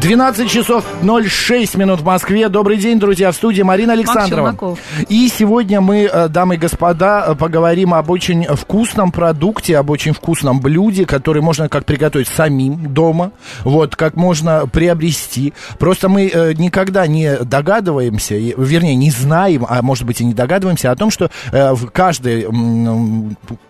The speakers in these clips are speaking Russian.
12 часов 06 минут в Москве. Добрый день, друзья, в студии Марина Александрова. И сегодня мы, э, дамы и господа, э, поговорим об очень вкусном продукте, об очень вкусном блюде, который можно как приготовить самим дома, вот, как можно приобрести. Просто мы э, никогда не догадываемся, вернее, не знаем, а может быть и не догадываемся о том, что в каждой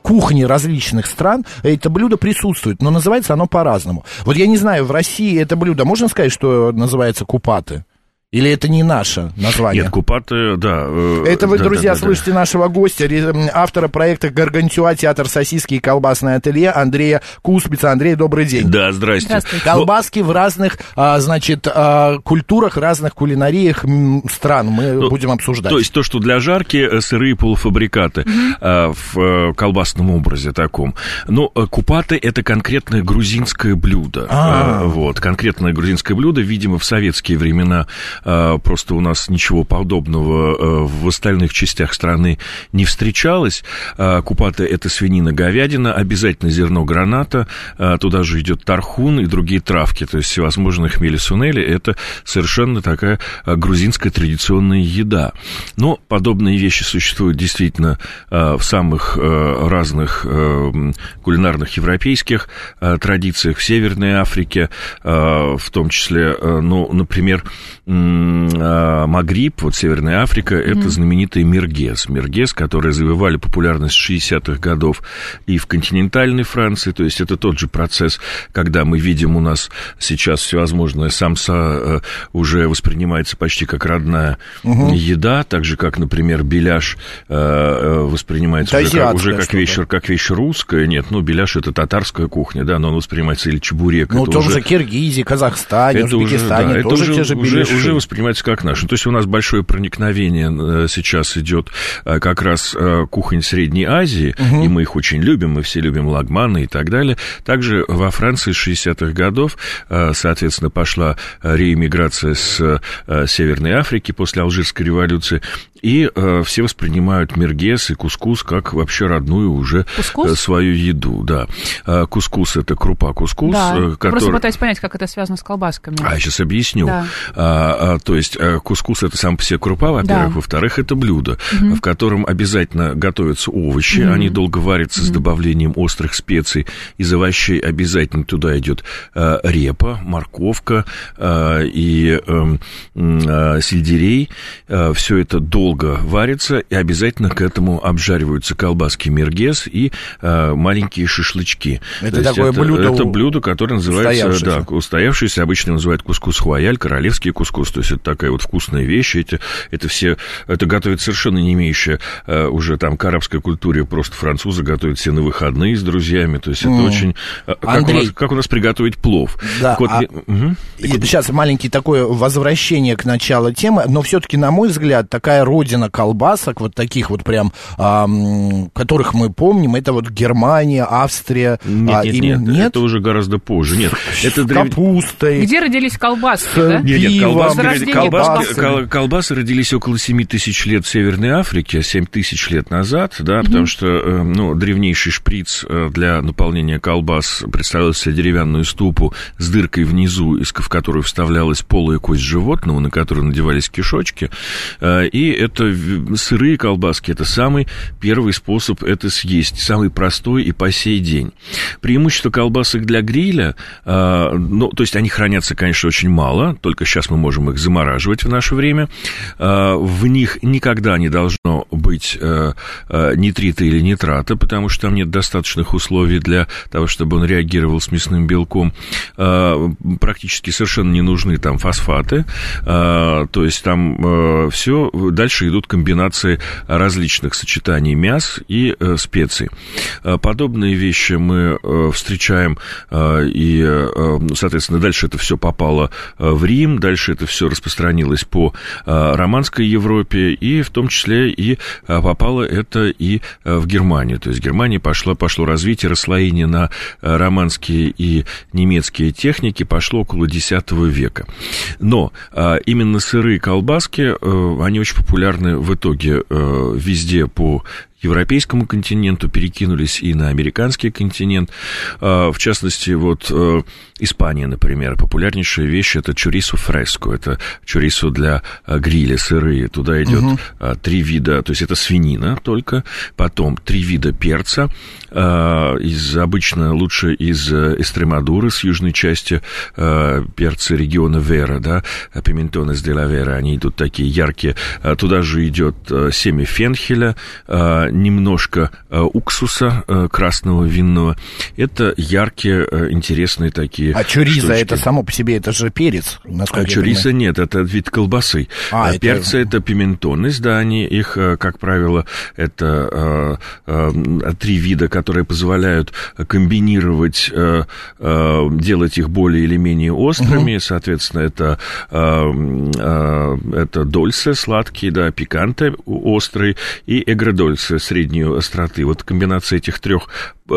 кухне различных стран это блюдо присутствует, но называется оно по-разному. Вот я не знаю, в России это блюдо можно сказать, сказать, что называется купаты? Или это не наше название? Нет, Купаты, да. Э, это вы, да, друзья, да, да, слышите да. нашего гостя, автора проекта «Гаргантюа. Театр сосиски и колбасное ателье» Андрея Куспица. Андрей, добрый день. Да, здрасте. Здравствуйте. Колбаски в разных, а, значит, а, культурах, разных кулинариях стран мы ну, будем обсуждать. То есть то, что для жарки э, сырые полуфабрикаты mm-hmm. в э, колбасном образе таком. Но ну, купаты – это конкретное грузинское блюдо. А-а-а. Вот, конкретное грузинское блюдо, видимо, в советские времена а, просто у нас ничего подобного а, в остальных частях страны не встречалось. А, купаты – это свинина, говядина, обязательно зерно граната, туда же идет тархун и другие травки, то есть всевозможные хмели-сунели – это совершенно такая грузинская традиционная еда. Но подобные вещи существуют действительно в самых разных кулинарных европейских традициях в Северной Африке, в том числе, ну, например, а, Магриб, вот Северная Африка, mm-hmm. это знаменитый Мергес. Мергес, которые завоевали популярность с 60-х годов и в континентальной Франции, то есть это тот же процесс, когда мы видим у нас сейчас всевозможная самса э, уже воспринимается почти как родная mm-hmm. еда, так же, как, например, беляш э, э, воспринимается уже как, уже как вещь, как вещь русская. Нет, ну, беляш это татарская кухня, да, но он воспринимается или чебурек. Ну, том уже... же Киргизии, Казахстане, это Узбекистане, уже, да, тоже это уже, те же уже, уже воспринимается как наш. Ну, то есть у нас большое проникновение э, сейчас идет э, как раз э, кухонь Средней Азии, угу. и мы их очень любим, мы все любим лагманы и так далее. Также во Франции с 60-х годов, соответственно, пошла реэмиграция с Северной Африки после Алжирской революции, и э, все воспринимают мергес и кускус как вообще родную уже кускус? свою еду. Да. Э, кускус это крупа кускус. Да. Который... Просто пытаюсь понять, как это связано с колбасками. А, сейчас объясню. Да. А, а, то есть кускус это сам по себе крупа, во-первых. Да. Во-вторых, это блюдо, угу. в котором обязательно готовятся овощи. Угу. Они долго варятся угу. с добавлением острых специй. Из овощей обязательно туда идет репа, морковка и эм, сельдерей. Все это долго долго варится, и обязательно к этому обжариваются колбаски мергес и э, маленькие шашлычки. Это такое это, блюдо Это блюдо, которое называется... Устоявшееся. Да, устоявшееся, обычно называют кускус хуаяль, королевский кускус, то есть это такая вот вкусная вещь, это, это все... Это готовит совершенно не имеющая э, уже там к арабской культуре, просто французы готовят все на выходные с друзьями, то есть это mm. очень... Э, как, Андрей... у нас, как у нас приготовить плов. Да, вот, а... угу. Сейчас маленький такое возвращение к началу темы, но все-таки, на мой взгляд, такая роль родина колбасок, вот таких вот прям, а, которых мы помним, это вот Германия, Австрия. Нет, а, нет, им, нет, нет, это уже гораздо позже. Нет, это древ... капустой. Где родились колбаски, да? Нет, нет, колбаски, колбаски, кол, колбасы родились около 7 тысяч лет в Северной Африке, 7 тысяч лет назад, да, mm-hmm. потому что, э, ну, древнейший шприц э, для наполнения колбас представлял себе деревянную ступу с дыркой внизу, из в которую вставлялась полая кость животного, на которую надевались кишочки, э, и это сырые колбаски, это самый первый способ это съесть, самый простой и по сей день. Преимущество колбасок для гриля, э, ну, то есть они хранятся, конечно, очень мало, только сейчас мы можем их замораживать в наше время. Э, в них никогда не должно быть э, э, нитрита или нитрата, потому что там нет достаточных условий для того, чтобы он реагировал с мясным белком. Э, практически совершенно не нужны там фосфаты, то есть там э, все дальше дальше идут комбинации различных сочетаний мяс и э, специй. Э, подобные вещи мы э, встречаем, э, и, э, соответственно, дальше это все попало э, в Рим, дальше это все распространилось по э, романской Европе, и в том числе и э, попало это и э, в Германию. То есть Германии пошло, пошло развитие, расслоение на э, романские и немецкие техники пошло около X века. Но э, именно сырые колбаски, э, они очень популярны в итоге э, везде по европейскому континенту, перекинулись и на американский континент. А, в частности, вот э, Испания, например, популярнейшая вещь это чурисо фреско, это чурисо для э, гриля сырые. Туда идет угу. три вида, то есть это свинина только, потом три вида перца, из обычно лучше из Эстремадуры, с южной части перца региона Вера, да, пиментонес де ла Вера, они идут такие яркие. Туда же идет семя фенхеля, немножко э, уксуса э, красного винного. Это яркие, э, интересные такие А чуриза штучки. это само по себе, это же перец, насколько А чуриза нет, это вид колбасы. А, Перцы это... это пиментоны, да, они их, как правило, это три вида, которые позволяют комбинировать, делать их более или менее острыми, угу. соответственно, это, это дольсе сладкие, да, пиканты острые и эгредольсе средней остроты. Вот комбинация этих трех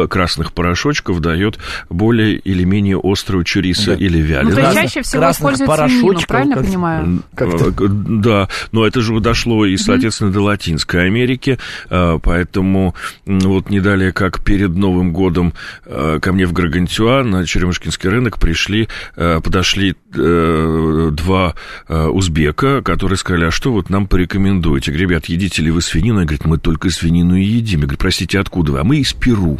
красных порошочков дает более или менее острую чурисо да. или вялину. Ну, то есть чаще всего используется свинину, правильно как, понимаю? Как-то. Э, да, но это же дошло и, соответственно, mm-hmm. до Латинской Америки, э, поэтому вот не далее, как перед Новым годом ко мне в Гаргантюа на Черемушкинский рынок пришли, подошли два узбека, которые сказали, а что вот нам порекомендуете? Ребят, едите ли вы свинину? Я говорю, мы только свинину свинину и едим. Я говорю, простите, откуда вы? А мы из Перу.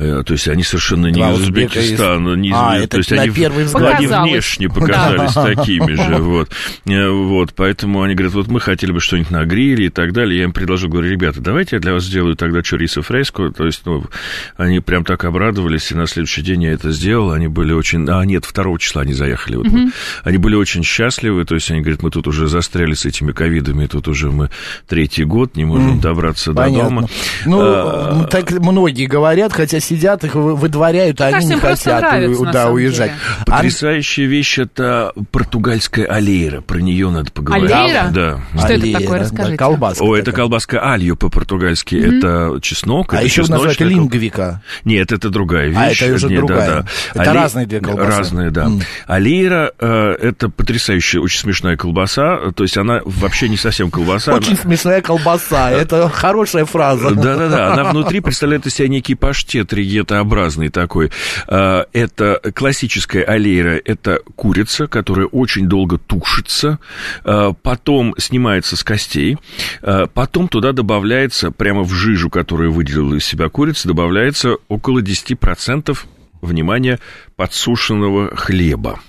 то есть они совершенно не из Узбекистана, не из... А, это то есть на они, первый взгляд. они внешне показались такими же, вот. Э, вот. Поэтому они говорят, вот мы хотели бы что-нибудь на гриле и так далее. Я им предложил, говорю, ребята, давайте я для вас сделаю тогда чорисо фреско. То есть, ну, они прям так обрадовались, и на следующий день я это сделал. Они были очень... А, нет, второго числа они заехали. Вот mm-hmm. Они были очень счастливы, то есть они говорят, мы тут уже застряли с этими ковидами, тут уже мы третий год не можем добраться Понятно. до дома. Ну, а, так многие говорят, хотя сидят, их выдворяют, а они не хотят нравится, да, уезжать. Потрясающая вещь это португальская алейра. Про нее надо поговорить. Алейра? Да. Что алейра, это такое, расскажите. Да, колбаска. О, это колбаска алью по-португальски. Mm-hmm. Это чеснок. А это еще называют лингвика. Нет, это другая вещь. А, это уже Нет, другая. Да, да. Это Али... разные две колбасы. Разные, да. Mm. Алейра э, это потрясающая, очень смешная колбаса. То есть она вообще не совсем колбаса. Очень смешная колбаса. Это хорошая фраза. Да-да-да. Она внутри представляет из себя некий паштет ригета образный такой. Это классическая аллейра, это курица, которая очень долго тушится, потом снимается с костей, потом туда добавляется, прямо в жижу, которую выделила из себя курица, добавляется около 10% внимание, подсушенного хлеба.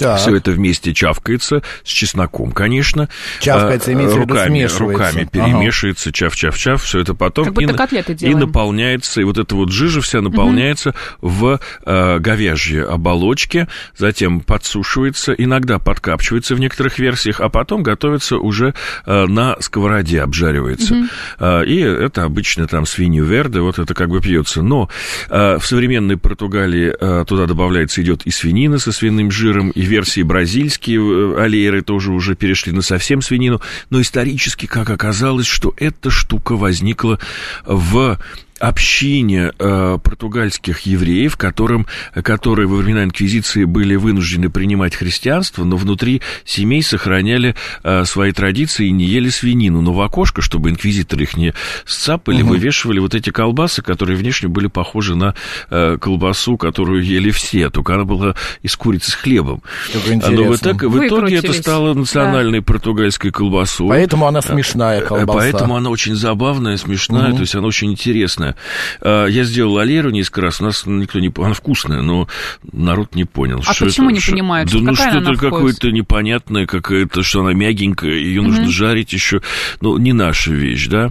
Так. Все это вместе чавкается с чесноком, конечно. Чавкается, имеется в виду руками, руками перемешивается, чав-чав-чав, все это потом как будто и, котлеты делаем. и наполняется, и вот эта вот жижа вся наполняется угу. в э, говяжьей оболочке, затем подсушивается, иногда подкапчивается в некоторых версиях, а потом готовится уже э, на сковороде, обжаривается. Угу. Э, и это обычно там свинью верде, вот это как бы пьется. Но э, в современной Португалии э, туда добавляется, идет и свинина со свиным жиром, и версии бразильские э, аллейры тоже уже перешли на совсем свинину, но исторически, как оказалось, что эта штука возникла в общине э, португальских евреев, которым, которые во времена инквизиции были вынуждены принимать христианство, но внутри семей сохраняли э, свои традиции и не ели свинину. Но в окошко, чтобы инквизиторы их не сцапали, угу. вывешивали вот эти колбасы, которые внешне были похожи на э, колбасу, которую ели все, только она была из курицы с хлебом. Но в, итоге, в итоге это стало национальной да. португальской колбасой. Поэтому она смешная э, колбаса. Поэтому она очень забавная, смешная, угу. то есть она очень интересная вкусная. А, я сделал аллеру несколько раз, у нас никто не... Она вкусная, но народ не понял. А почему это, не что... понимают? Да ну что-то какое-то непонятное, какое-то, что она мягенькая, ее нужно угу. жарить еще. Ну, не наша вещь, да.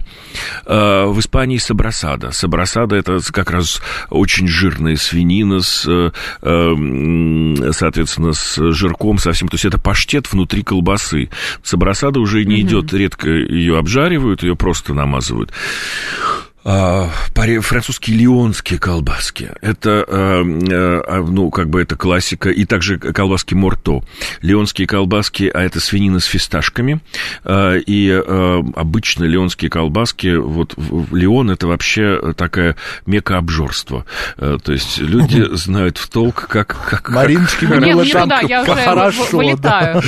А, в Испании сабрасада. Сабрасада это как раз очень жирная свинина с, э, э, соответственно, с жирком совсем. То есть это паштет внутри колбасы. Сабрасада уже не угу. идет, редко ее обжаривают, ее просто намазывают. А, французские леонские колбаски. Это, а, а, ну, как бы это классика. И также колбаски Морто. Леонские колбаски, а это свинина с фисташками. И обычно леонские колбаски, вот Леон это вообще такая мека обжорства. То есть люди знают в толк, как... как Мариночки, как, Нет, не туда, я уже хорошо, вылетаю.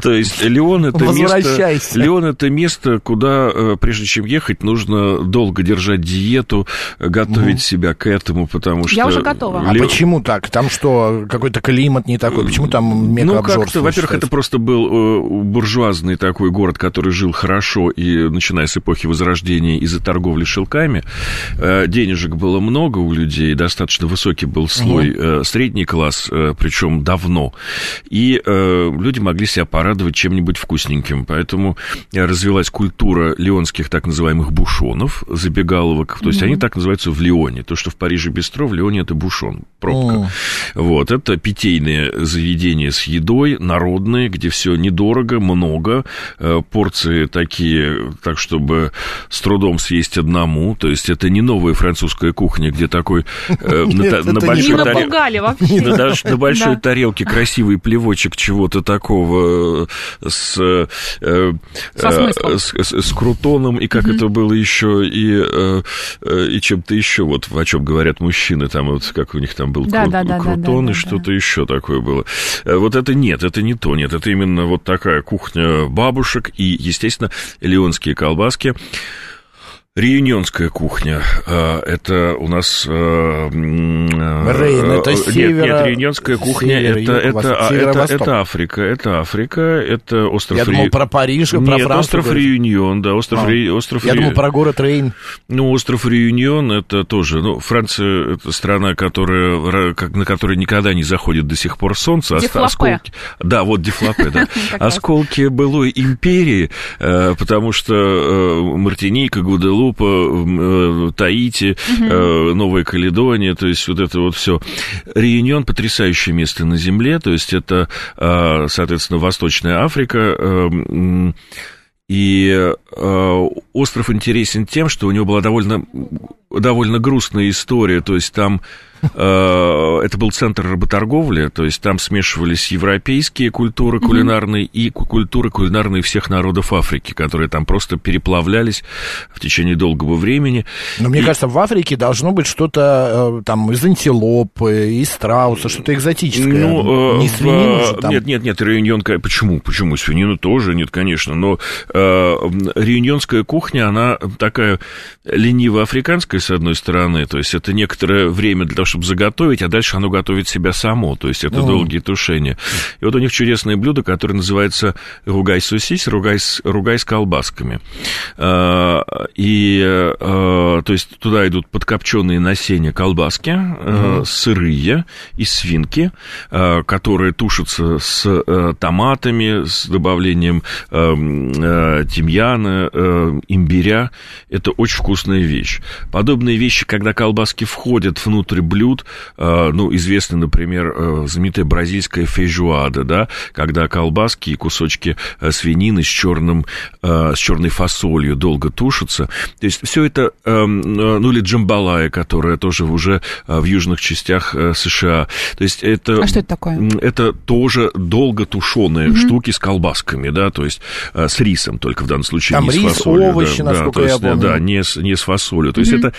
То есть Леон это место... Леон это место, куда, э, прежде чем ехать, нужно долго держать держать диету, готовить угу. себя к этому, потому что... Я уже готова. А почему так? Там что, какой-то климат не такой? Почему там Ну, как-то, во-первых, это просто был э, буржуазный такой город, который жил хорошо, и начиная с эпохи Возрождения из-за торговли шелками, э, денежек было много у людей, достаточно высокий был слой, угу. средний класс, причем давно, и люди могли себя порадовать чем-нибудь вкусненьким, поэтому развилась культура леонских так называемых бушонов, забегал забегаловок. То есть mm-hmm. они так называются в Лионе. То, что в Париже бистро, в Лионе это бушон, пробка. Oh. Вот, это питейные заведения с едой, народные, где все недорого, много, э, порции такие, так, чтобы с трудом съесть одному. То есть это не новая французская кухня, где такой э, на большой тарелке... На большой тарелке красивый плевочек чего-то такого э, с... С крутоном, и как это было еще, и Э, э, и чем-то еще, вот о чем говорят мужчины, там вот как у них там был да, кру- да, да, крутон да, и что-то еще такое было. Э, вот это нет, это не то, нет, это именно вот такая кухня бабушек и, естественно, леонские колбаски. Реюнионская кухня. А, это у нас... А, Рейн, это север... Нет, нет, реюнионская кухня, север, это, это, а, это, это Африка, это Африка, это остров... Я думал про Париж, нет, про Францию. остров Реюнион, да, остров... А, Ре... остров я Ре... думал про город Рейн. Ну, остров Реюнион, это тоже... Ну, Франция, это страна, которая, на которой никогда не заходит до сих пор солнце. Дефлапе. Осколки... Да, вот Дефлапе, да. Осколки былой империи, э, потому что э, Мартиника, Гуделу Гваделупа, э, Таити, угу. Новая Каледония, то есть вот это вот все. Реюнион потрясающее место на Земле, то есть это, э, соответственно, Восточная Африка. И остров интересен тем, что у него была довольно, довольно грустная история, то есть там Э, это был центр работорговли, то есть там смешивались европейские культуры кулинарные и культуры кулинарные всех народов Африки, которые там просто переплавлялись в течение долгого времени. Но мне и... кажется, в Африке должно быть что-то э, там из антилопы, из страуса, что-то экзотическое. Ну, не свинину же там. Нет, нет, нет, реюньонская... Почему? Почему? Свинину тоже нет, конечно, но э, реюньонская кухня, она такая лениво-африканская, с одной стороны, то есть это некоторое время для того, чтобы заготовить, а дальше оно готовит себя само, то есть это mm. долгие тушения. И вот у них чудесное блюдо, которое называется ругай сусись, ругай с, ругай с колбасками. А, и, а, то есть туда идут подкопченные насения колбаски, mm. сырые и свинки, которые тушатся с томатами, с добавлением тимьяна, имбиря. Это очень вкусная вещь. Подобные вещи, когда колбаски входят внутрь блюда, блюд, э, ну, известно, например, э, знаменитая бразильская фейжуада, да, когда колбаски и кусочки э, свинины с черным, с черной фасолью долго тушатся. То есть все это, эм, ну, или джамбалая, которая тоже уже в южных частях США. То есть это... А что это такое? Это тоже долго тушеные mm-hmm. штуки с колбасками, да, то есть с рисом только в данном случае, Там не рис, с фасолью. овощи, да, насколько да, я есть, помню. Да, не с, не с фасолью. То mm-hmm. есть это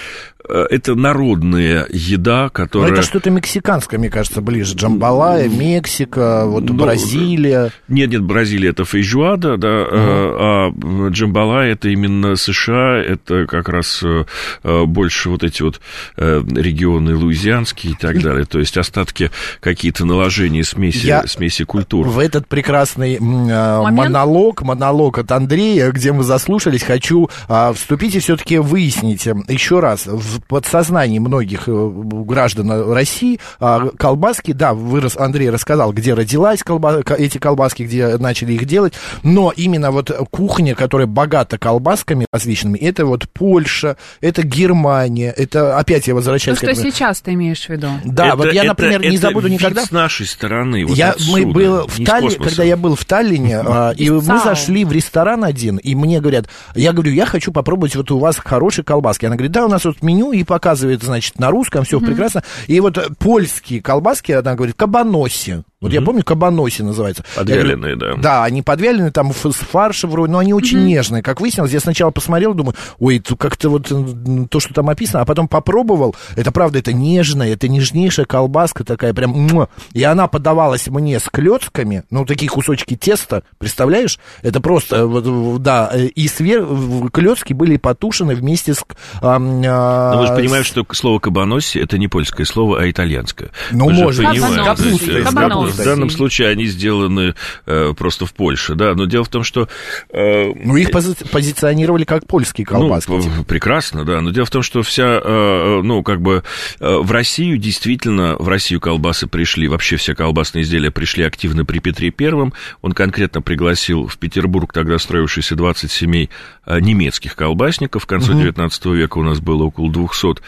это народная еда, которая... Но это что-то мексиканское, мне кажется, ближе. Джамбалая, Мексика, вот ну, Бразилия. Нет, нет, Бразилия это фейжуада, да, угу. а Джамбалая это именно США, это как раз э, больше вот эти вот регионы луизианские и так далее, то есть остатки какие-то наложения смеси, Я смеси культур. В этот прекрасный Момент? монолог, монолог от Андрея, где мы заслушались, хочу а, вступить и все-таки выяснить еще раз, в в подсознании многих граждан России а, колбаски, да, вы, Андрей рассказал, где родилась колба, эти колбаски, где начали их делать, но именно вот кухня, которая богата колбасками различными, это вот Польша, это Германия, это опять я возвращаюсь ну, к что сейчас ты имеешь в виду? Да, это, вот я, например, это, не забуду никогда. с нашей стороны. Вот я, отсюда, мы был в Таллине, когда я был в Таллине, а, и мы зашли в ресторан один, и мне говорят, я говорю, я хочу попробовать вот у вас хорошие колбаски. Она говорит, да, у нас вот меню, и показывает, значит, на русском, все прекрасно. И вот польские колбаски, она говорит, кабаноси. Вот угу. я помню, кабаноси называется. Подвяленные, да. Да, они подвяленные, там с фаршем вроде, но они очень угу. нежные. Как выяснилось, я сначала посмотрел, думаю, ой, как-то вот то, что там описано, а потом попробовал, это правда, это нежная, это нежнейшая колбаска такая, прям, и она подавалась мне с клетками, ну, такие кусочки теста, представляешь? Это просто, да, и свер... клетки были потушены вместе с... А, а, ну, вы же понимаете, что слово кабаноси это не польское слово, а итальянское. Ну, может, капуста, в данном случае они сделаны э, просто в Польше, да, но дело в том, что... Э, ну, их пози- позиционировали как польские колбаски. Ну, типа. прекрасно, да, но дело в том, что вся, э, ну, как бы э, в Россию действительно, в Россию колбасы пришли, вообще все колбасные изделия пришли активно при Петре Первом, он конкретно пригласил в Петербург тогда строившиеся 20 семей э, немецких колбасников, в конце угу. 19 века у нас было около 200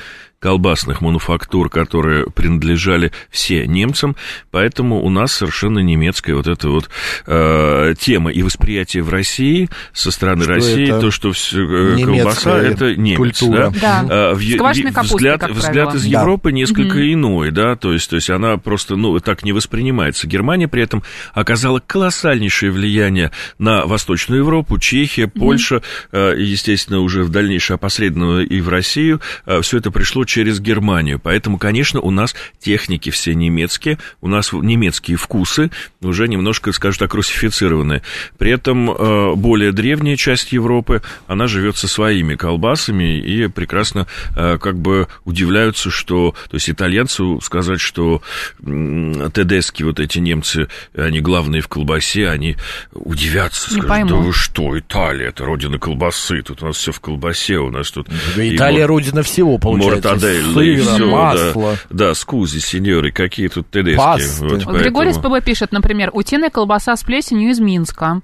колбасных мануфактур, которые принадлежали все немцам, поэтому у нас совершенно немецкая вот эта вот э, тема и восприятие в России со стороны что России, то, что все, э, колбаса это немец. Культура. Да. Да. Э, в, капустой, взгляд, взгляд из да. Европы несколько угу. иной, да, то есть, то есть она просто, ну, так не воспринимается. Германия при этом оказала колоссальнейшее влияние на Восточную Европу, Чехия, Польша, угу. э, естественно, уже в дальнейшее опосредованно и в Россию. Э, все это пришло через Германию. Поэтому, конечно, у нас техники все немецкие, у нас немецкие вкусы уже немножко, скажем так, русифицированные. При этом э, более древняя часть Европы, она живет со своими колбасами и прекрасно э, как бы удивляются, что... То есть итальянцу сказать, что тедески, вот эти немцы, они главные в колбасе, они удивятся, скажут, пойму. да вы что, Италия, это родина колбасы, тут у нас все в колбасе, у нас тут... Италия родина всего, получается мортаделла все, масло. Да, да, скузи, сеньоры, какие тут тедески. Вот, поэтому... Григорий СПБ пишет, например, утиная колбаса с плесенью из Минска.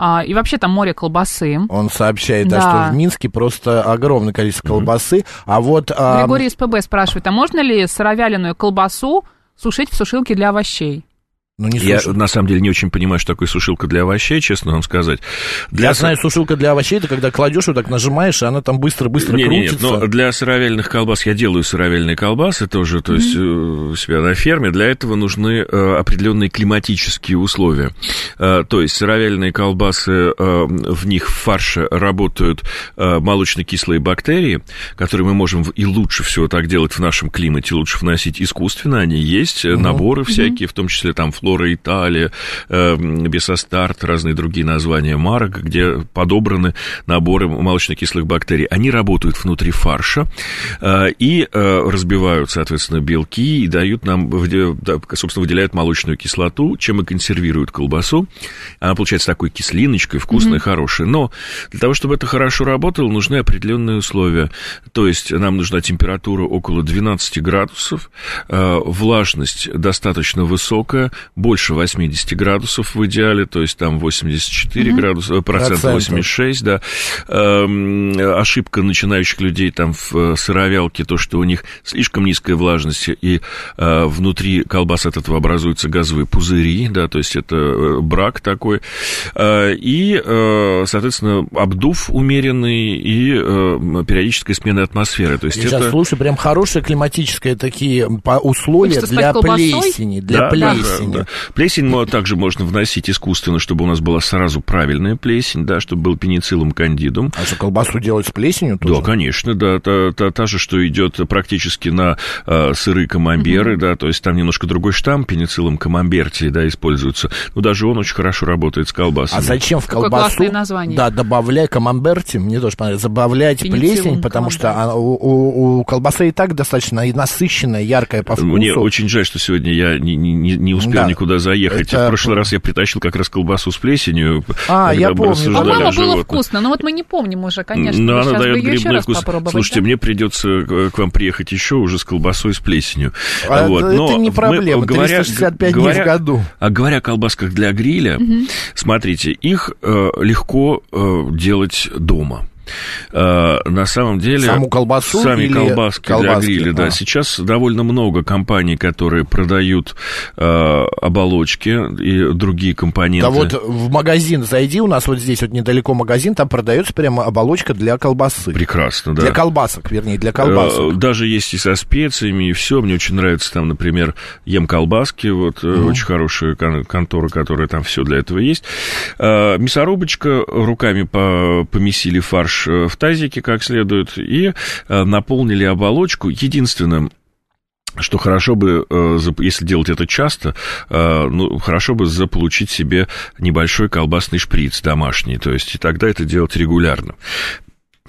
А, и вообще там море колбасы. Он сообщает, да, да что в Минске просто огромное количество колбасы. Mm-hmm. А вот... А... Григорий СПБ спрашивает, а можно ли сыровяленую колбасу сушить в сушилке для овощей? Ну, не я, на самом деле, не очень понимаю, что такое сушилка для овощей, честно вам сказать. Для... Я знаю, сушилка для овощей, это когда кладешь, вот так нажимаешь, и она там быстро-быстро не, крутится. Нет, но для сыровяльных колбас я делаю сыровяльные колбасы тоже, то mm-hmm. есть у себя на ферме. Для этого нужны э, определенные климатические условия. Э, то есть сыровяльные колбасы, в них в фарше работают молочно-кислые бактерии, которые мы можем и лучше всего так делать в нашем климате, лучше вносить искусственно, они есть, mm-hmm. наборы всякие, mm-hmm. в том числе там флор Флора Италия, э, Бесостарт, разные другие названия марок, где подобраны наборы молочно-кислых бактерий. Они работают внутри фарша э, и э, разбивают, соответственно, белки и дают нам, собственно, выделяют молочную кислоту, чем и консервируют колбасу. Она получается такой кислиночкой, вкусной, mm-hmm. хорошей. Но для того, чтобы это хорошо работало, нужны определенные условия. То есть нам нужна температура около 12 градусов, э, влажность достаточно высокая, больше 80 градусов в идеале, то есть там 84 угу. градуса, процент 86, да. Эм, ошибка начинающих людей там в э, сыровялке, то, что у них слишком низкая влажность, и э, внутри колбас от этого образуются газовые пузыри, да, то есть это э, брак такой. Э, и, э, соответственно, обдув умеренный и э, периодическая смена атмосферы. То есть Сейчас, это... слушай, прям хорошие климатические такие условия для плесени, для да, плесени. Да, да. Плесень также можно вносить искусственно, чтобы у нас была сразу правильная плесень, да, чтобы был пенициллум кандидум. А что, колбасу делать с плесенью тоже? Да, конечно, да, та, та, та же, что идет практически на э, сыры камамберы, mm-hmm. да, то есть там немножко другой штамм, пенициллум камамберти, да, используется. Но даже он очень хорошо работает с колбасами. А зачем в колбасу, да, добавляй камамберти, мне тоже понравилось, добавлять плесень, потому что она, у, у, у колбасы и так достаточно и насыщенная, яркая по вкусу. Мне очень жаль, что сегодня я не, не, не успел да некуда заехать. Это... В прошлый раз я притащил как раз колбасу с плесенью. А, я помню. По-моему, было вкусно, но вот мы не помним уже, конечно. Но она дает грибной вкус. Слушайте, да? мне придется к вам приехать еще уже с колбасой с плесенью. А вот. Это но не проблема, мы, говоря, 365 говоря, дней в году. А говоря о колбасках для гриля, угу. смотрите, их э, легко э, делать дома. Э, на самом деле... Саму колбасу Сами или колбаски, колбаски для гриля, а. да. Сейчас довольно много компаний, которые продают э, оболочки и другие компоненты. Да вот в магазин зайди, у нас вот здесь вот недалеко магазин, там продается прямо оболочка для колбасы. Прекрасно, да. Для колбасок, вернее, для колбасок. Э, даже есть и со специями, и все. Мне очень нравится там, например, ем колбаски, вот mm. очень хорошая контора, которая там все для этого есть. Э, мясорубочка, руками помесили фарш Э, в тазике как следует и э, наполнили оболочку. Единственным что хорошо бы, э, если делать это часто, ну, хорошо бы заполучить себе небольшой колбасный шприц домашний, то есть и тогда это делать регулярно.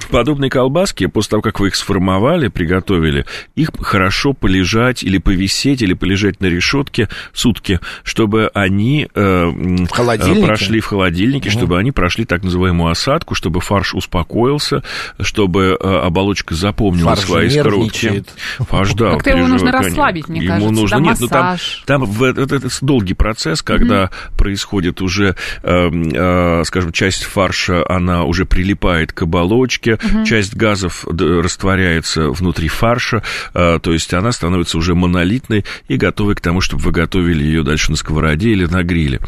Подобные колбаски, после того, как вы их сформовали, приготовили, их хорошо полежать или повисеть, или полежать на решетке сутки, чтобы они э, в холодильнике? прошли в холодильнике, угу. чтобы они прошли так называемую осадку, чтобы фарш успокоился, чтобы э, оболочка запомнила фарш свои скоротки. Фарш, да. Как-то его нужно расслабить, мне Ему кажется, нужно, нет, ну там, там в, это, это долгий процесс, когда угу. происходит уже, э, э, скажем, часть фарша, она уже прилипает к оболочке, сковородке, угу. часть газов растворяется внутри фарша, а, то есть она становится уже монолитной и готовой к тому, чтобы вы готовили ее дальше на сковороде или на гриле.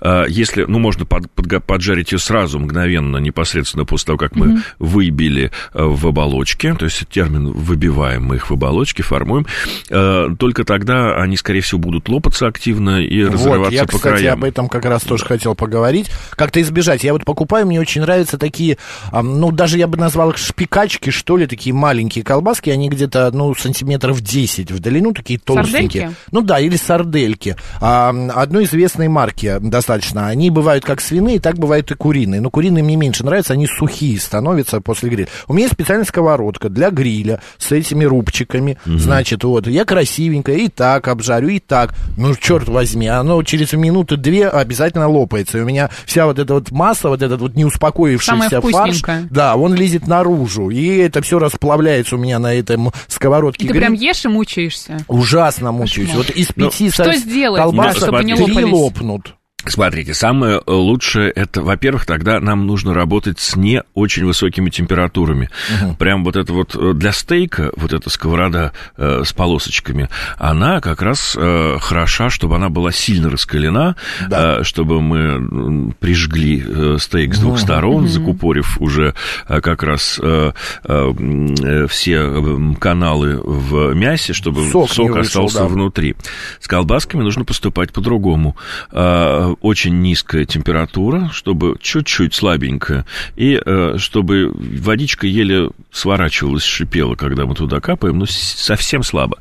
А, если, ну, можно под, под, поджарить ее сразу, мгновенно, непосредственно после того, как мы угу. выбили а, в оболочке, то есть термин «выбиваем», мы их в оболочке формуем, только тогда они, скорее всего, будут лопаться активно и вот, разрываться я, по кстати, краям. об этом как раз тоже хотел поговорить. Как-то избежать. Я вот покупаю, мне очень нравятся такие, ну, даже я бы назвал их шпикачки, что ли, такие маленькие колбаски, они где-то, ну, сантиметров 10 в длину, такие толстенькие. Сардельки? Ну да, или сардельки. А, одной известной марки достаточно. Они бывают как свиные, так бывают и куриные. Но куриные мне меньше нравятся, они сухие становятся после гриля. У меня есть специальная сковородка для гриля с этими рубчиками. Угу. Значит, вот, я красивенькая и так обжарю, и так. Ну, черт возьми, оно через минуты две обязательно лопается. И у меня вся вот эта вот масса, вот этот вот неуспокоившийся фарш, да, он лезет лезет наружу, и это все расплавляется у меня на этом сковородке. И ты прям ешь и мучаешься? Ужасно мучаюсь. Вот из ну, пяти ну, что сделать, колбасок чтобы не лопнут. Смотрите, самое лучшее это, во-первых, тогда нам нужно работать с не очень высокими температурами. Угу. Прям вот это вот э, для стейка, вот эта сковорода э, с полосочками, она как раз э, хороша, чтобы она была сильно раскалена, да. э, чтобы мы прижгли э, стейк с двух угу. сторон, угу. закупорив уже э, как раз э, э, все каналы в мясе, чтобы сок, сок остался вышел, да. внутри. С колбасками нужно поступать по-другому э, очень низкая температура, чтобы чуть-чуть слабенькая, и э, чтобы водичка еле сворачивалась, шипела, когда мы туда капаем, но совсем слабо.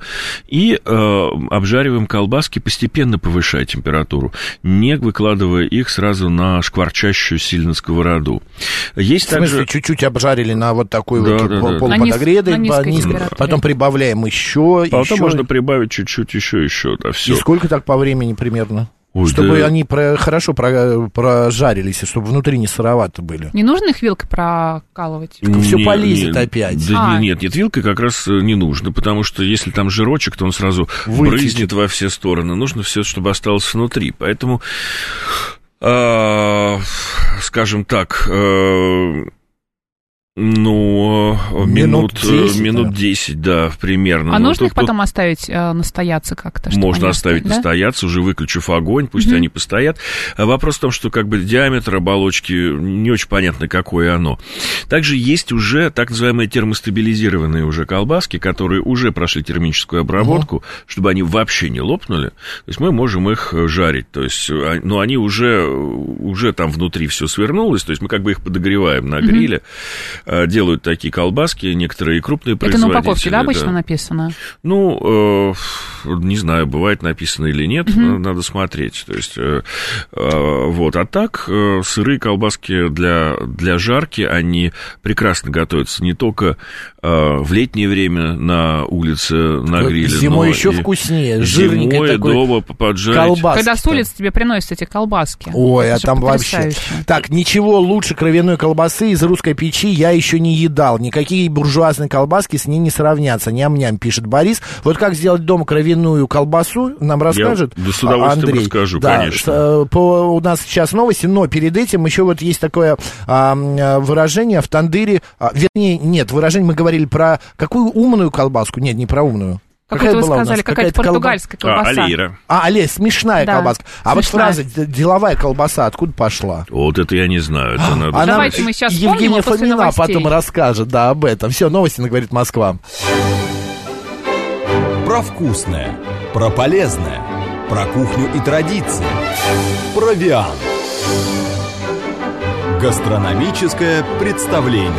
И э, обжариваем колбаски, постепенно повышая температуру, не выкладывая их сразу на шкварчащую сильно сковороду. Есть в смысле, также... чуть-чуть обжарили на вот такой да, вот да, полуподогретой, на низ... потом прибавляем еще, Потом еще... можно прибавить чуть-чуть еще, еще, да, все. И сколько так по времени примерно? Ой, чтобы да... они про, хорошо про, прожарились, и чтобы внутри не сыровато были. Не нужно их вилкой прокалывать? Так все полезет нет, опять. Да, а. Нет, нет, вилкой как раз э, не нужно, потому что если там жирочек, то он сразу Вытечет. брызнет во все стороны. Нужно все, чтобы осталось внутри. Поэтому, э, скажем так, э, ну, минут, минут 10, минут да. 10 да, примерно. А ну, нужно их потом оставить э, настояться как-то? Можно оставить да? настояться, уже выключив огонь, пусть угу. они постоят. А вопрос в том, что как бы диаметр оболочки не очень понятно, какое оно. Также есть уже так называемые термостабилизированные уже колбаски, которые уже прошли термическую обработку, угу. чтобы они вообще не лопнули. То есть мы можем их жарить. То есть, а, но они уже, уже там внутри все свернулось, то есть мы как бы их подогреваем на гриле. Угу Э, делают такие колбаски, некоторые крупные производители. Это на упаковке, да, обычно да. написано? Ну, э, не знаю, бывает написано или нет, угу. надо смотреть. То есть, э, э, вот. А так, э, сырые колбаски для, для жарки, они прекрасно готовятся не только э, в летнее время на улице, на гриле, Зимой еще вкуснее, жирненький зимой такой дома поджарить. Колбаски Когда с улицы тебе приносят эти колбаски. Ой, а там вообще... Так, ничего лучше кровяной колбасы из русской печи я еще не едал. Никакие буржуазные колбаски с ней не сравнятся. Ням-ням, пишет Борис. Вот как сделать дома кровяную колбасу, нам расскажет я с удовольствием Андрей. расскажу, да, конечно. С, по, у нас сейчас новости, но перед этим еще вот есть такое а, выражение в тандыре, а, вернее, нет, выражение мы говорили про какую умную колбаску? Нет, не про умную. Какая вы сказали, какая-то португальская колбаса. А, алейра. А, алейра, смешная да. колбаска. А Смешная. вот фраза «деловая колбаса» откуда пошла? Вот это я не знаю. Это надо... Она... Давайте мы сейчас Евгения вспомним, Фомина потом расскажет, да, об этом. Все, новости, говорит Москва. Про вкусное, про полезное, про кухню и традиции. Про Виан. Гастрономическое представление.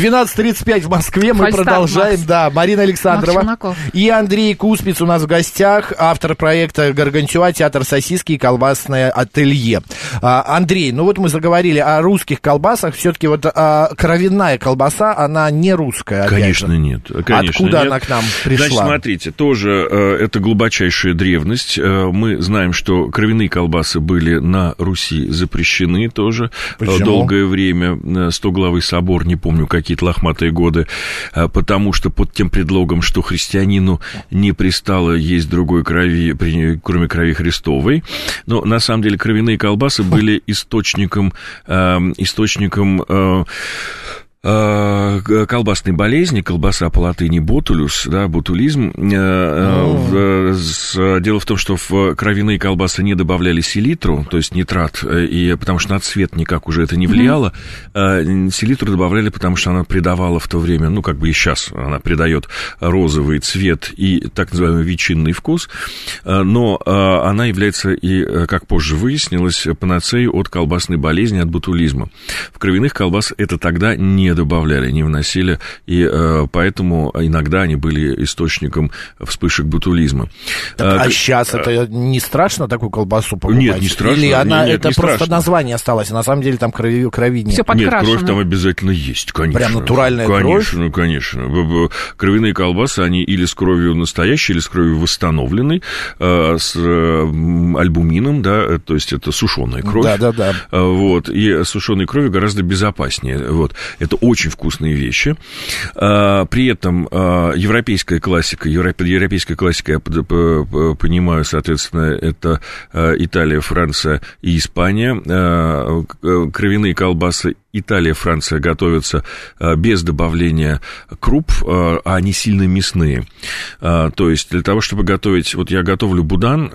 12.35 в Москве. Мы Фальстарт, продолжаем. Макс. Да, Марина Александрова. И Андрей Куспиц у нас в гостях, автор проекта «Гаргантюа. Театр сосиски и колбасное ателье». А, Андрей, ну вот мы заговорили о русских колбасах. Все-таки вот а, кровяная колбаса, она не русская. Конечно, нет. Конечно, Откуда нет. она к нам пришла? Значит, смотрите, тоже э, это глубочайшая древность. Э, мы знаем, что кровяные колбасы были на Руси запрещены тоже э, Почему? долгое время. Стоглавый собор, не помню, как какие-то лохматые годы, а, потому что под тем предлогом, что христианину не пристало есть другой крови, кроме крови Христовой. Но на самом деле кровяные колбасы были источником, а, источником а, колбасной болезни, колбаса по латыни ботулюс, да, ботулизм. Э, э, дело в том, что в кровяные колбасы не добавляли селитру, то есть нитрат, и, потому что на цвет никак уже это не влияло. Селитру добавляли, потому что она придавала в то время, ну, как бы и сейчас она придает розовый цвет и так называемый ветчинный вкус, но она является и, как позже выяснилось, панацеей от колбасной болезни, от ботулизма. В кровяных колбасах это тогда не не добавляли, не вносили, и э, поэтому иногда они были источником вспышек ботулизма. Так, а, а сейчас это не страшно такую колбасу покупать? Нет, не страшно. Или она, нет, это не просто страшно. название осталось, а на самом деле там крови, крови нет? Все Нет, кровь там обязательно есть, конечно. Прям натуральная конечно, кровь? Конечно, конечно. Кровяные колбасы, они или с кровью настоящей, или с кровью восстановленной, э, с альбумином, да, то есть это сушеная кровь. Да, да, да. Вот, и сушеной кровью гораздо безопаснее. Вот. Это очень вкусные вещи. А, при этом а, европейская классика, европейская классика, я понимаю, соответственно, это а, Италия, Франция и Испания. Кровяные колбасы Италия, Франция готовятся без добавления круп, а, они сильно мясные. То есть для того, чтобы готовить... Вот я готовлю будан,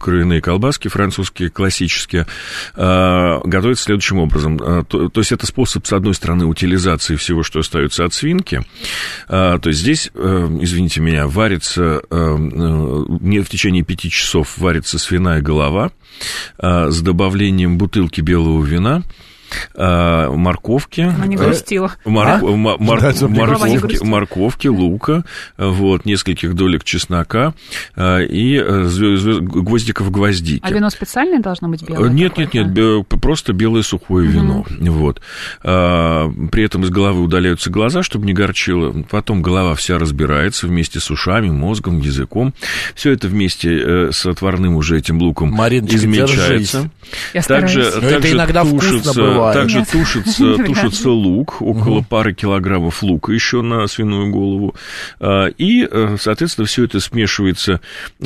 кровяные колбаски французские, классические, готовят следующим образом. То есть это способ, с одной стороны, утилизации всего, что остается от свинки. То есть здесь, извините меня, варится... Не в течение пяти часов варится свиная голова с добавлением бутылки белого вина, э, морковки. Она не грустила. Мор, а? мор, морковки, морковки, лука, вот, нескольких долек чеснока э, и э, гвоздиков гвоздики. А вино специальное должно быть белое? Нет, нет, нет, просто белое сухое вино. Вот. А, при этом из головы удаляются глаза, чтобы не горчило. Потом голова вся разбирается вместе с ушами, мозгом, языком. Все это вместе э, с отварным уже этим луком Мариночка, измельчается. Я также, также это иногда тушится, вкусно бывает. Также тушится, тушится лук, около пары килограммов лука еще на свиную голову. А, и, э, соответственно, все это смешивается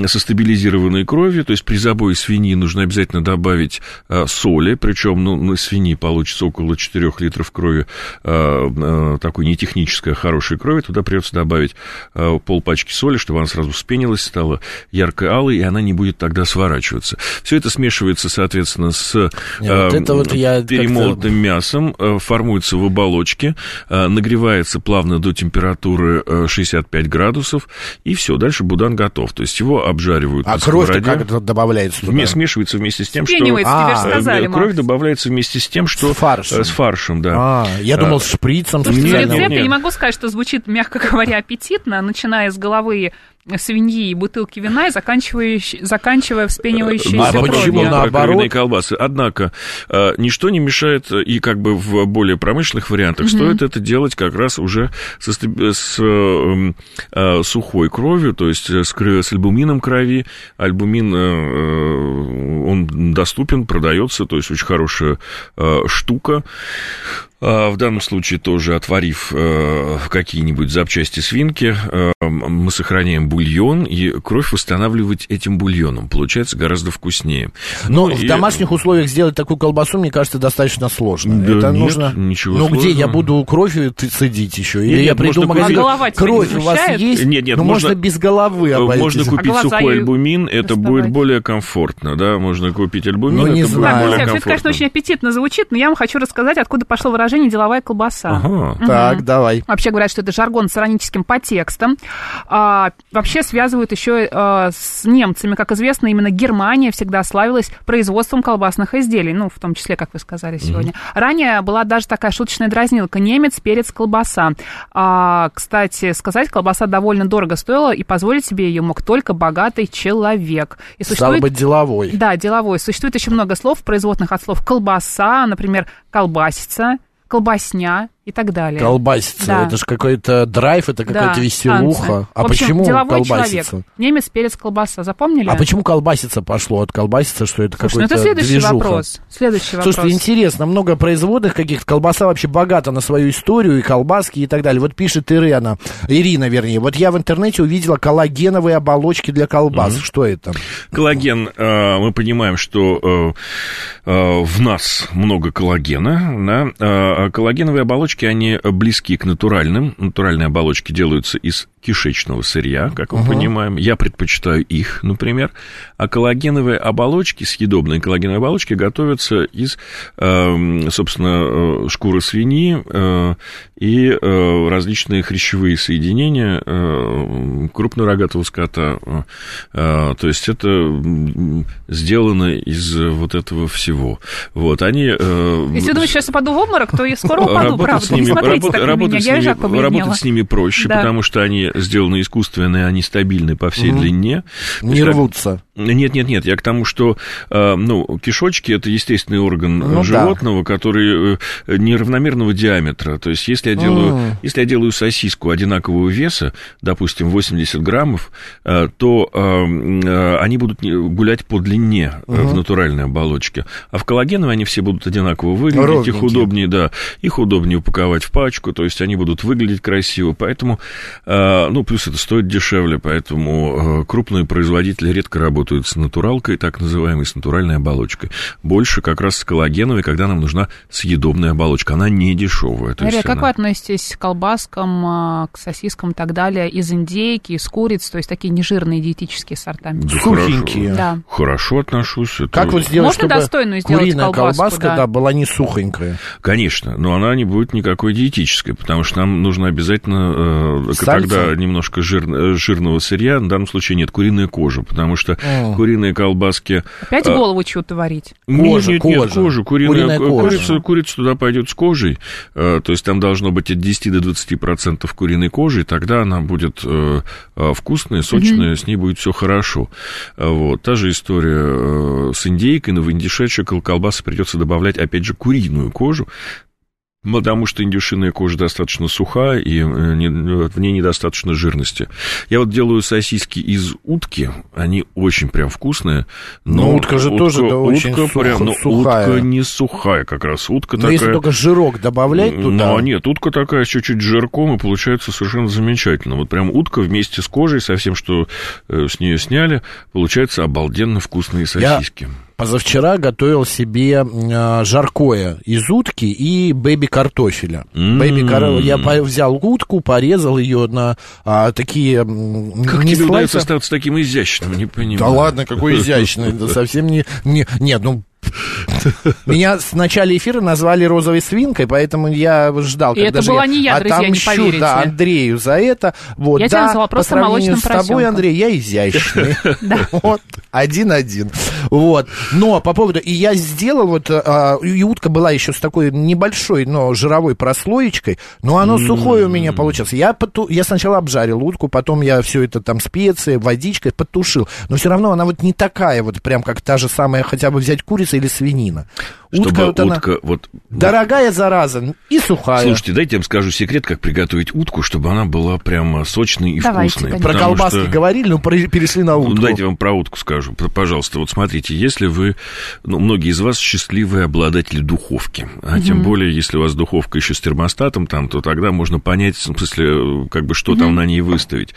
со стабилизированной кровью. То есть при забое свиньи нужно обязательно добавить а, соли, причем ну, на свиньи получится около 4 литров крови, а, такой нетехнической, а хорошей крови. Туда придется добавить полпачки соли, чтобы она сразу вспенилась, стала ярко-алой, и она не будет тогда сворачиваться. Все это смешивается, соответственно, с вот это вот я перемолотым мясом, э, формуется в оболочке, э, нагревается плавно до температуры 65 э, градусов, и все, дальше будан готов. То есть его обжаривают а кровь как это добавляется туда? Смешивается вместе с тем, что... А, сказали, кровь добавляется вместе с тем, что... С фаршем. С фаршем, да. А, я думал, с шприцем. Слушайте, рецепт, я не могу сказать, что звучит, мягко говоря, аппетитно, начиная с головы свиньи и бутылки вина, и заканчивая, заканчивая вспенивающейся а почему наоборот? колбасы. Однако, э, ничто не мешает, и как бы в более промышленных вариантах, угу. стоит это делать как раз уже со, с э, э, сухой кровью, то есть с, с альбумином крови. Альбумин, э, он доступен, продается, то есть очень хорошая э, штука. А, в данном случае тоже отварив э, какие-нибудь запчасти свинки, э, мы сохраняем бульон, и кровь восстанавливать этим бульоном. Получается гораздо вкуснее. Но ну, в и... домашних условиях сделать такую колбасу, мне кажется, достаточно сложно. Да Это нет, нужно... ничего Ну сложного. где я буду кровь цедить еще? Или нет, я приду в магазин... А голова кровь у вас есть? Нет, нет, ну, можно, можно без головы э, обойтись. Можно купить а сухой альбумин, это будет более комфортно, да? Можно купить альбумин, ну, не это знаю. будет более комфортно. Это, конечно, очень аппетитно звучит, но я вам хочу рассказать, откуда пошло выражение «деловая колбаса». Ага. Угу. Так, давай. Вообще говорят, что это жаргон с ироническим подтекстом. А, вообще связывают еще а, с немцами. Как известно, именно Германия всегда славилась производством колбасных изделий. Ну, в том числе, как вы сказали сегодня. Ранее была даже такая шуточная дразнилка. Немец, перец, колбаса. А, кстати, сказать, колбаса довольно дорого стоила, и позволить себе ее мог только богатый человек. И существует... Стал быть деловой. Да, деловой. Существует еще много слов, производных от слов колбаса, например, колбасица, колбасня и так далее. Колбасится. Да. Это же какой-то драйв, это какая-то да, веселуха. Танцы. А в общем, почему деловой колбасится? Человек. Немец, перец, колбаса. Запомнили? А почему колбасица пошло от колбасица, что это какой-то ну это следующий движуха? вопрос. Следующий вопрос. Слушайте, интересно, много производных каких-то. Колбаса вообще богата на свою историю, и колбаски, и так далее. Вот пишет Ирина, Ирина, вернее. Вот я в интернете увидела коллагеновые оболочки для колбас. Mm-hmm. Что это? Коллаген, э, мы понимаем, что э, э, в нас много коллагена. Да? Коллагеновые оболочки, они близки близки к натуральным. Натуральные оболочки делаются из кишечного сырья, как мы uh-huh. понимаем. Я предпочитаю их, например. А коллагеновые оболочки, съедобные коллагеновые оболочки, готовятся из, эм, собственно, э, шкуры свиньи э, и э, различные хрящевые соединения крупнорогатого скота. То есть это сделано из вот этого всего. Вот, они... Если думаешь, сейчас упаду в обморок, то я скоро упаду, правда. С ними, Не смотрите работать, так на меня, с я ними, работать с ними проще, да. потому что они сделаны искусственные, они стабильны по всей угу. длине. Не рвутся. Нет, нет, нет, я к тому, что э, ну, кишочки это естественный орган ну, животного, да. который э, неравномерного диаметра. То есть, если я делаю, mm. если я делаю сосиску одинакового веса, допустим, 80 граммов, э, то они будут гулять по длине mm-hmm. в натуральной оболочке. А в коллагеновой они все будут одинаково выглядеть, Ровненькие. их удобнее, да, их удобнее упаковать в пачку, то есть они будут выглядеть красиво. Поэтому, ну, плюс это стоит дешевле, поэтому крупные производители редко работают с натуралкой, так называемой, с натуральной оболочкой. Больше как раз с коллагеновой, когда нам нужна съедобная оболочка. Она не дешевая. Мария, как она... вы относитесь к колбаскам, а, к сосискам и так далее из индейки, из куриц, то есть такие нежирные диетические сорта? Да Сухенькие. Хорошо, да. хорошо отношусь. Это... Как вот сделать, Можно достойную сделать куриная колбаску, колбаска да. да, была не сухонькая? Конечно, но она не будет никакой диетической, потому что нам нужно обязательно э, тогда немножко жир, э, жирного сырья, в данном случае нет, куриная кожа, потому что mm. куриные колбаски... Опять а, голову чего-то варить? Кожа, нет, кожа. нет, кожа. Куриная, куриная кожа. Курица, курица туда пойдет с кожей, э, то есть там должно быть от 10 до 20 процентов куриной кожи, и тогда она будет э, э, вкусная, сочная, mm-hmm. с ней будет все хорошо. Вот. Та же история с индейкой, но в индишечек колбасы придется добавлять, опять же, куриную кожу, Потому что индюшиная кожа достаточно суха, и э, в ней недостаточно жирности. Я вот делаю сосиски из утки, они очень прям вкусные. Но, но утка же утка, тоже да, очень утка сух, прям, но сухая. Утка не сухая как раз. Утка но такая... если только жирок добавлять туда... Ну, нет, утка такая с чуть-чуть жирком, и получается совершенно замечательно. Вот прям утка вместе с кожей, со всем, что э, с нее сняли, получается обалденно вкусные сосиски. Я позавчера готовил себе э, жаркое из утки и бэби-картофеля. Mm-hmm. Бэби -кар... Я взял утку, порезал ее на а, такие... Как не тебе удается остаться таким изящным, не понимаю. Да ладно, какой изящный, совсем не... Нет, ну Меня с начала эфира назвали розовой свинкой, поэтому я ждал, И это была не я, друзья, не поверите. да, Андрею за это. Вот, я да, тебя назвала просто сравнению с поросенком. тобой, Андрей, я изящный. Вот, один-один. Вот. Но по поводу... И я сделал вот... а, И утка была еще с такой небольшой, но жировой прослоечкой, но оно сухое у меня получилось. Я, я сначала обжарил утку, потом я все это там специи, водичкой потушил. Но все равно она вот не такая вот прям, как та же самая, хотя бы взять курица или свинина. Чтобы Утка вот она утка, вот, дорогая зараза и сухая. Слушайте, дайте я вам скажу секрет, как приготовить утку, чтобы она была прямо сочной и Давайте, вкусной. конечно. Про колбаски что- говорили, но про- перешли на Ну, утку. дайте я вам про утку скажу. Пожалуйста, вот смотрите, если вы, ну, многие из вас счастливые обладатели духовки, а тем более, если у вас духовка еще с термостатом там, то тогда можно понять, в смысле, как бы, что там на ней выставить.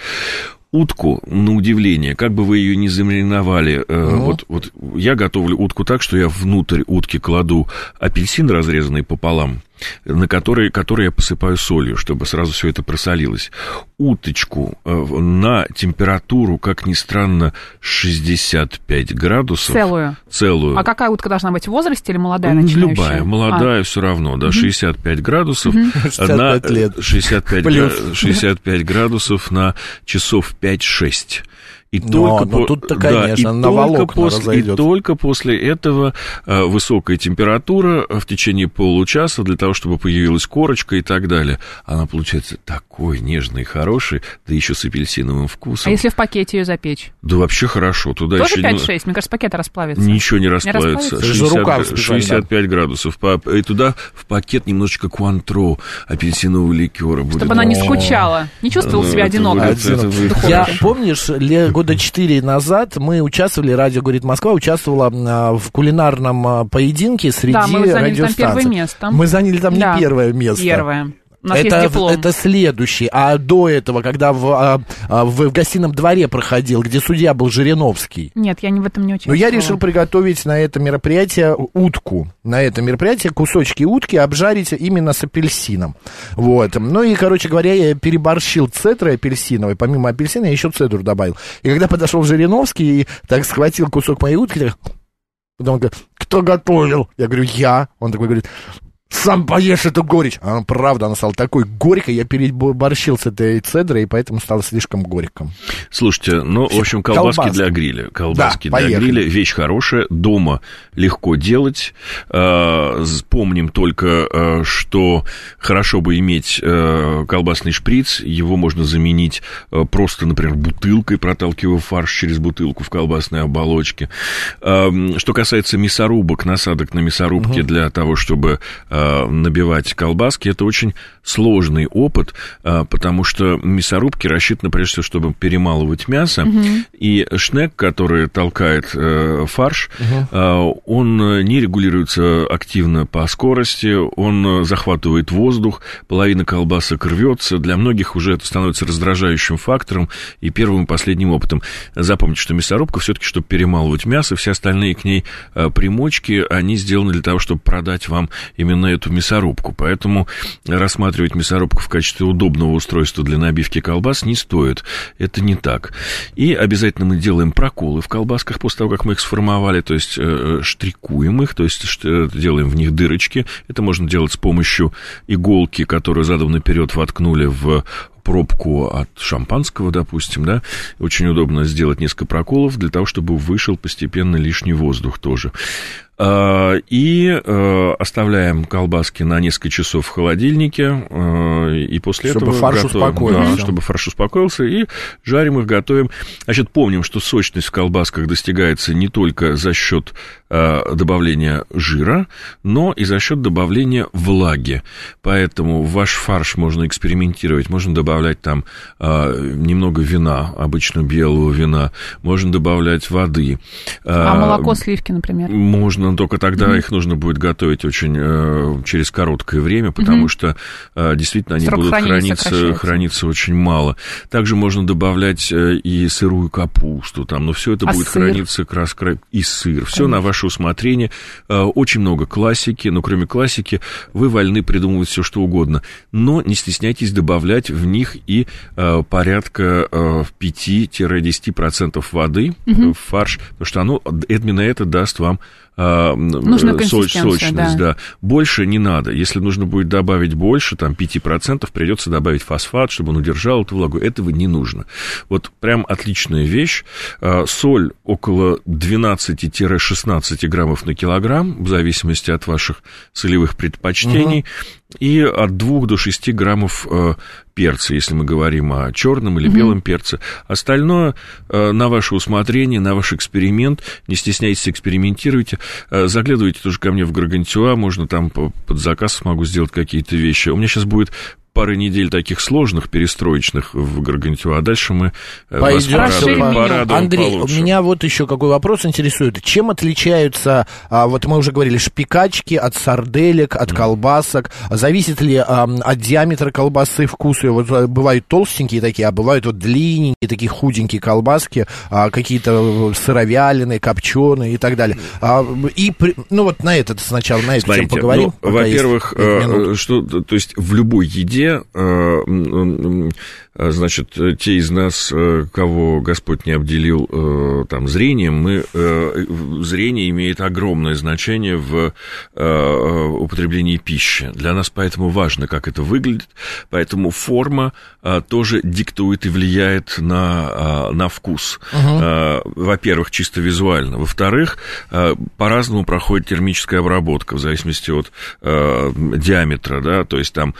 Утку, на удивление, как бы вы ее ни замариновали, э, вот, вот я готовлю утку так, что я внутрь утки кладу апельсин, разрезанный пополам, на который, который я посыпаю солью, чтобы сразу все это просолилось. Уточку э, на температуру, как ни странно, 65 градусов. Целую. Целую. А какая утка должна быть в возрасте или молодая начинающая? Любая, молодая, все равно, да, 65 градусов. 65 на, лет. 65, Плюс. гра- 65 градусов на часов 5-6. И Но- только, но по- тут-то, да, конечно, и на только после, и только после этого э, высокая температура в течение получаса для того, чтобы появилась корочка и так далее. Она получается такой нежный и хороший, да еще с апельсиновым вкусом. А если в пакете ее запечь? Да вообще хорошо. Туда Тоже еще 5-6? Мне кажется, пакет расплавится. Ничего не расплавится. расплавится? Же рукав специально, 65 градусов. По- И туда в пакет немножечко куантро апельсинового ликера будет. Чтобы она не скучала, не чувствовала себя это одиноко. будет- это будет Я, помнишь, ле- года четыре назад мы участвовали, радио «Говорит Москва» участвовала а, в кулинарном а, поединке среди Да, мы заняли там радиостанций. первое место. Мы заняли там Да. не первое место. Первое. У нас это, есть диплом. это следующий. А до этого, когда в, а, а, в, в гостином дворе проходил, где судья был Жириновский, Нет, я не в этом не но участвовала. я решил приготовить на это мероприятие утку. На это мероприятие кусочки утки обжарить именно с апельсином. Вот. Ну и, короче говоря, я переборщил цедрой апельсиновой. Помимо апельсина я еще цедру добавил. И когда подошел Жириновский и так схватил кусок моей утки, так, потом он говорит, кто готовил? Я говорю, я. Он такой говорит, сам поешь эту горечь. А правда, она стала такой горькой, я переборщил с этой цедрой, и поэтому стало слишком горьком. Слушайте, ну, в общем, колбаски, Колбаски. для гриля. Колбаски Да, для поехали. гриля. Вещь хорошая. Дома легко делать. З- Помним только, э, что хорошо бы иметь э, колбасный шприц. Его можно заменить просто, например, бутылкой, проталкивая фарш через бутылку в колбасной оболочке. Что касается мясорубок, насадок на мясорубке для того, чтобы набивать колбаски, это очень сложный опыт, э, потому что мясорубки рассчитаны прежде всего, чтобы перемалывать мясо, и шнек, который толкает э, фарш, э, он э, не регулируется активно по скорости, он э, захватывает воздух, половина колбасок рвется, для многих уже это становится раздражающим фактором и первым и последним опытом. Запомните, что мясорубка все-таки, чтобы перемалывать мясо, все остальные к ней э, примочки, они сделаны для того, чтобы продать вам именно эту мясорубку. Поэтому рассматривать мясорубку в качестве удобного устройства для набивки колбас не стоит. Это не так. И обязательно мы делаем проколы в колбасках после того, как мы их сформовали, то есть э, штрикуем их, то есть э, делаем в них дырочки. Это можно делать с помощью иголки, которую задом наперед воткнули в пробку от шампанского, допустим, да, очень удобно сделать несколько проколов для того, чтобы вышел постепенно лишний воздух тоже. А, И э, оставляем колбаски на несколько часов в холодильнике, э, и после Чтобы этого фарш готовим, успокоился. да, чтобы фарш успокоился, и жарим их, готовим. Значит, помним, что сочность в колбасках достигается не только за счет э, добавления жира, но и за счет добавления влаги. Поэтому в ваш фарш можно экспериментировать, можно добавлять там немного вина, обычно белого вина, можно добавлять воды. А молоко, сливки, например? можно, только тогда их нужно будет готовить очень э, через короткое время, потому что э, действительно они Срок будут храниться, храниться очень мало. Также можно добавлять э, и сырую капусту, там, но все это А будет сыр? храниться краска и сыр. Все на ваше усмотрение. Э, очень много классики, но кроме классики вы вольны придумывать все что угодно. Но не стесняйтесь добавлять в них и э, порядка э, 5-10% воды э, в фарш, потому что оно, именно это даст вам Нужную соч, сочность, да. да. Больше не надо. Если нужно будет добавить больше, там, 5%, придется добавить фосфат, чтобы он удержал эту влагу. Этого не нужно. Вот прям отличная вещь. Соль около 12-16 граммов на килограмм, в зависимости от ваших солевых предпочтений. Угу и от 2 до 6 граммов э, перца, если мы говорим о черном или белом mm-hmm. перце. Остальное э, на ваше усмотрение, на ваш эксперимент. Не стесняйтесь, экспериментируйте. Э, заглядывайте тоже ко мне в Гаргантюа, можно там под заказ смогу сделать какие-то вещи. У меня сейчас будет пары недель таких сложных, перестроечных в Гаргантюа, а дальше мы э, Пойдем вас порадуем, порадуем Андрей, получше. меня вот еще какой вопрос интересует. Чем отличаются, а, вот мы уже говорили, шпикачки от сарделек, от колбасок? Зависит ли а, от диаметра колбасы вкуса? Вот а, бывают толстенькие такие, а бывают вот длинненькие, такие худенькие колбаски, а, какие-то сыровяленые, копченые и так далее. А, и, ну вот на этот сначала, на эту Смотрите, поговорим. Ну, во-первых, э, что, то есть в любой еде где а, значит, те из нас, э, кого Господь не обделил э, там зрением, мы, э, зрение имеет огромное значение в употреблении пищи. Для нас поэтому важно, как это выглядит, поэтому форма тоже диктует и влияет на, на вкус. Угу. Во-первых, чисто визуально. Во-вторых, по-разному проходит термическая обработка в зависимости от диаметра, да, то есть там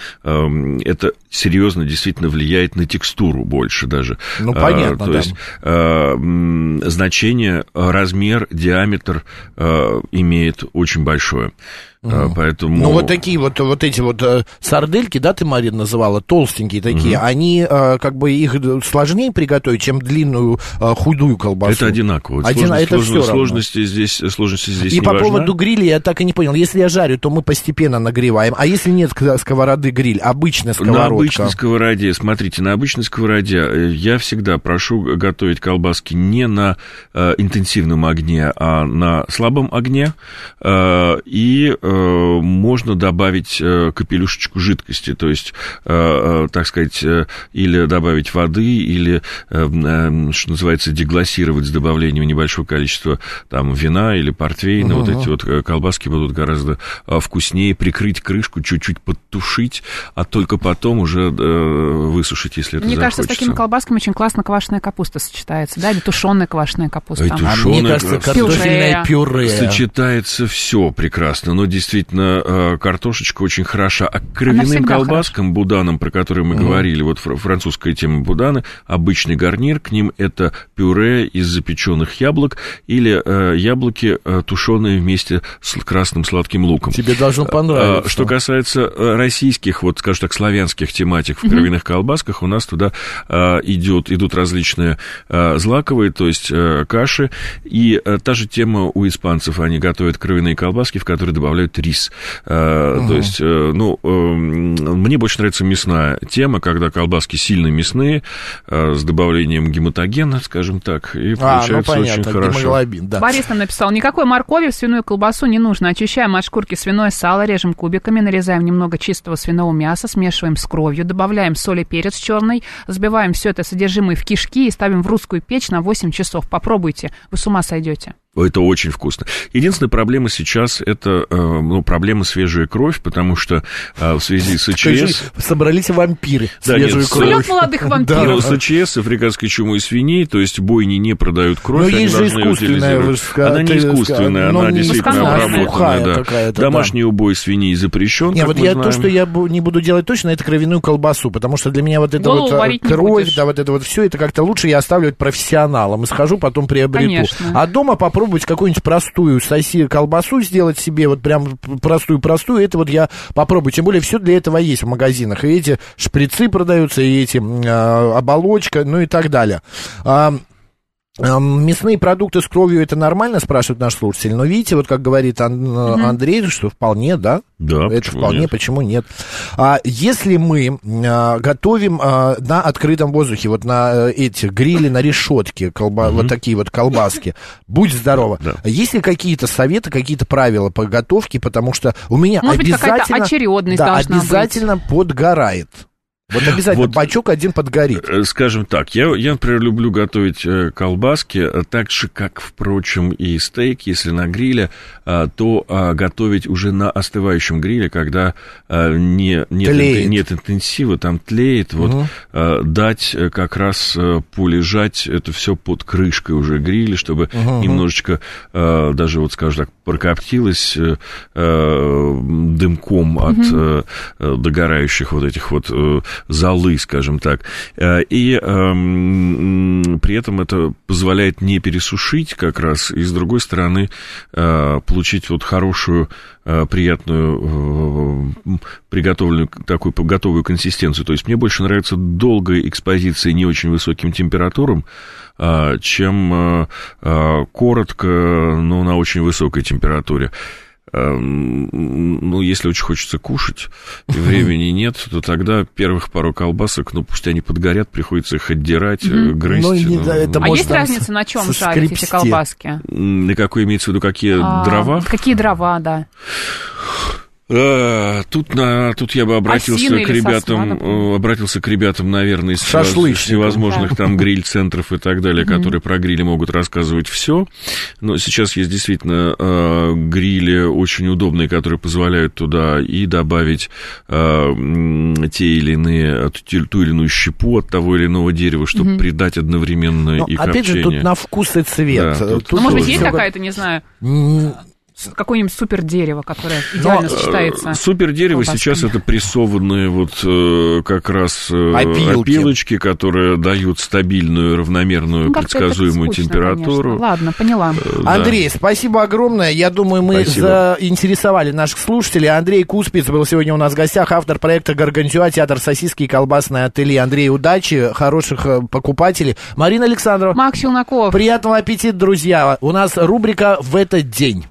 это серьезно действительно влияет на текстуру больше даже. Ну, понятно, а, То да. есть а, значение, размер, диаметр а, имеет очень большое. Mm. Поэтому... Ну, вот такие вот, вот эти вот э, сардельки, да, ты, Марин, называла, толстенькие такие, mm-hmm. они, э, как бы, их сложнее приготовить, чем длинную э, худую колбасу? Это одинаково. Один, сложность, это все сложности равно. здесь, сложности здесь И по важна. поводу гриля я так и не понял. Если я жарю, то мы постепенно нагреваем, а если нет сковороды гриль, обычная сковородка? Обычной сковороде, смотрите, на обычной сковороде я всегда прошу готовить колбаски не на э, интенсивном огне, а на слабом огне, э, и э, Э, можно добавить э, капелюшечку жидкости, то есть, э, так сказать, или добавить воды, или, что называется, деглассировать с добавлением небольшого количества там вина или портвейна. Uh-huh. Вот эти вот колбаски будут гораздо вкуснее. Прикрыть крышку, чуть-чуть подтушить, а только потом уже высушить, если это Мне захочется. кажется, с такими колбасками очень классно квашеная капуста сочетается, да, или тушеная квашеная капуста. Тушеная, а мне кажется, картофельное пюре. Сочетается все прекрасно, но действительно э, картошечка очень хороша. А к кровяным колбаскам, хороша. буданам, про которые мы угу. говорили, вот французская тема буданы, обычный гарнир к ним это пюре из запеченных яблок или э, яблоки, э, тушеные вместе с красным сладким луком. Тебе должно понравиться. Что касается российских, вот, скажем так, славянских тематик в кровяных колбасках, у нас туда идет, идут различные злаковые, то есть каши, и та же тема у испанцев, они готовят кровяные колбаски, в которые добавляют рис. Угу. То есть, э, ну, эм, мне больше нравится мясная тема, когда колбаски сильно мясные, э, с добавлением гематогена, скажем так, и получается а, ну, понятно, очень хорошо. Да. Борис нам написал, никакой моркови в свиную колбасу не нужно. Очищаем от шкурки свиное сало, режем кубиками, нарезаем немного чистого свиного мяса, смешиваем с кровью, добавляем соль и перец черный, взбиваем все это содержимое в кишки и ставим в русскую печь на 8 часов. Попробуйте, вы с ума сойдете. Это очень вкусно. Единственная проблема сейчас это э, ну, проблема свежая кровь, потому что э, в связи с ИЧС... Собрались вампиры, да, свежую нет, кровь. молодых вампиров. Ну, с ИЧС, африканской чумой свиней, то есть бойни не продают кровь, Но они есть должны же искусственная, ска... Она не искусственная, она действительно обработанная. Да. Домашний да. убой свиней запрещен, Нет, вот я, то, что я не буду делать точно, это кровяную колбасу, потому что для меня вот это вот э, кровь, да, вот это вот все, это как-то лучше я оставлю это профессионалам и схожу, потом приобрету. Конечно. А дома попробовать какую-нибудь простую соси колбасу сделать себе, вот прям простую-простую, это вот я попробую. Тем более все для этого есть в магазинах. И эти шприцы продаются, и эти э, оболочка, ну и так далее. Мясные продукты с кровью это нормально, спрашивает наш слушатель. Но видите, вот как говорит Ан- угу. Андрей, что вполне, да? Да. Это почему вполне, нет? почему нет? А, если мы а, готовим а, на открытом воздухе, вот на э, эти грили, на решетке, колба, угу. вот такие вот колбаски, будь здорово. Да. Есть ли какие-то советы, какие-то правила по готовке? Потому что у меня Может обязательно... Быть, очередность да, обязательно быть. подгорает. Вот обязательно вот, бачок один подгорит. Э, скажем так, я, я, например, люблю готовить э, колбаски э, так же, как, впрочем, и стейк, если на гриле, то готовить уже на остывающем гриле, когда не, нет, нет интенсива, там тлеет, вот угу. дать как раз полежать это все под крышкой уже гриля, чтобы угу. немножечко даже, вот скажем так, прокоптилось дымком от угу. догорающих вот этих вот золы, скажем так. Э, и эм, при этом это позволяет не пересушить как раз, и с другой стороны э, получить вот хорошую э, приятную, приготовленную, такую готовую консистенцию. То есть мне больше нравится долгая экспозиция не очень высоким температурам, чем коротко, но на очень высокой температуре. Эм, ну, если очень хочется кушать, и времени нет, то тогда первых пару колбасок, ну, пусть они подгорят, приходится их отдирать, mm-hmm. грызть. Ну, не, ну, это а есть разница, на чем жарить эти колбаски? На какой имеется в виду, какие а, дрова? Какие дрова, да. А, тут, на, тут я бы обратился Осина к ребятам, сосна, э, обратился к ребятам, наверное, из всевозможных да. там гриль-центров и так далее, mm-hmm. которые про грили могут рассказывать все. Но сейчас есть действительно э, грили очень удобные, которые позволяют туда и добавить э, те или иные, ту или иную щепу от того или иного дерева, чтобы mm-hmm. придать одновременно Но, и Опять копчение. же, тут на вкус и цвет. Да, тут... Ну, может быть, есть какая-то, не знаю какое-нибудь супер дерево, которое идеально Но, сочетается. Супер дерево сейчас это прессованные вот э, как раз э, опилки. опилочки, которые дают стабильную, равномерную, ну, предсказуемую скучно, температуру. Конечно. Ладно, поняла. Э, Андрей, да. спасибо огромное. Я думаю, мы спасибо. заинтересовали наших слушателей. Андрей Куспиц был сегодня у нас в гостях, автор проекта «Гаргантюа», театр сосиски и колбасное ателье. Андрей, удачи, хороших покупателей. Марина Александрова. Макс Челноков. Приятного аппетита, друзья. У нас рубрика «В этот день».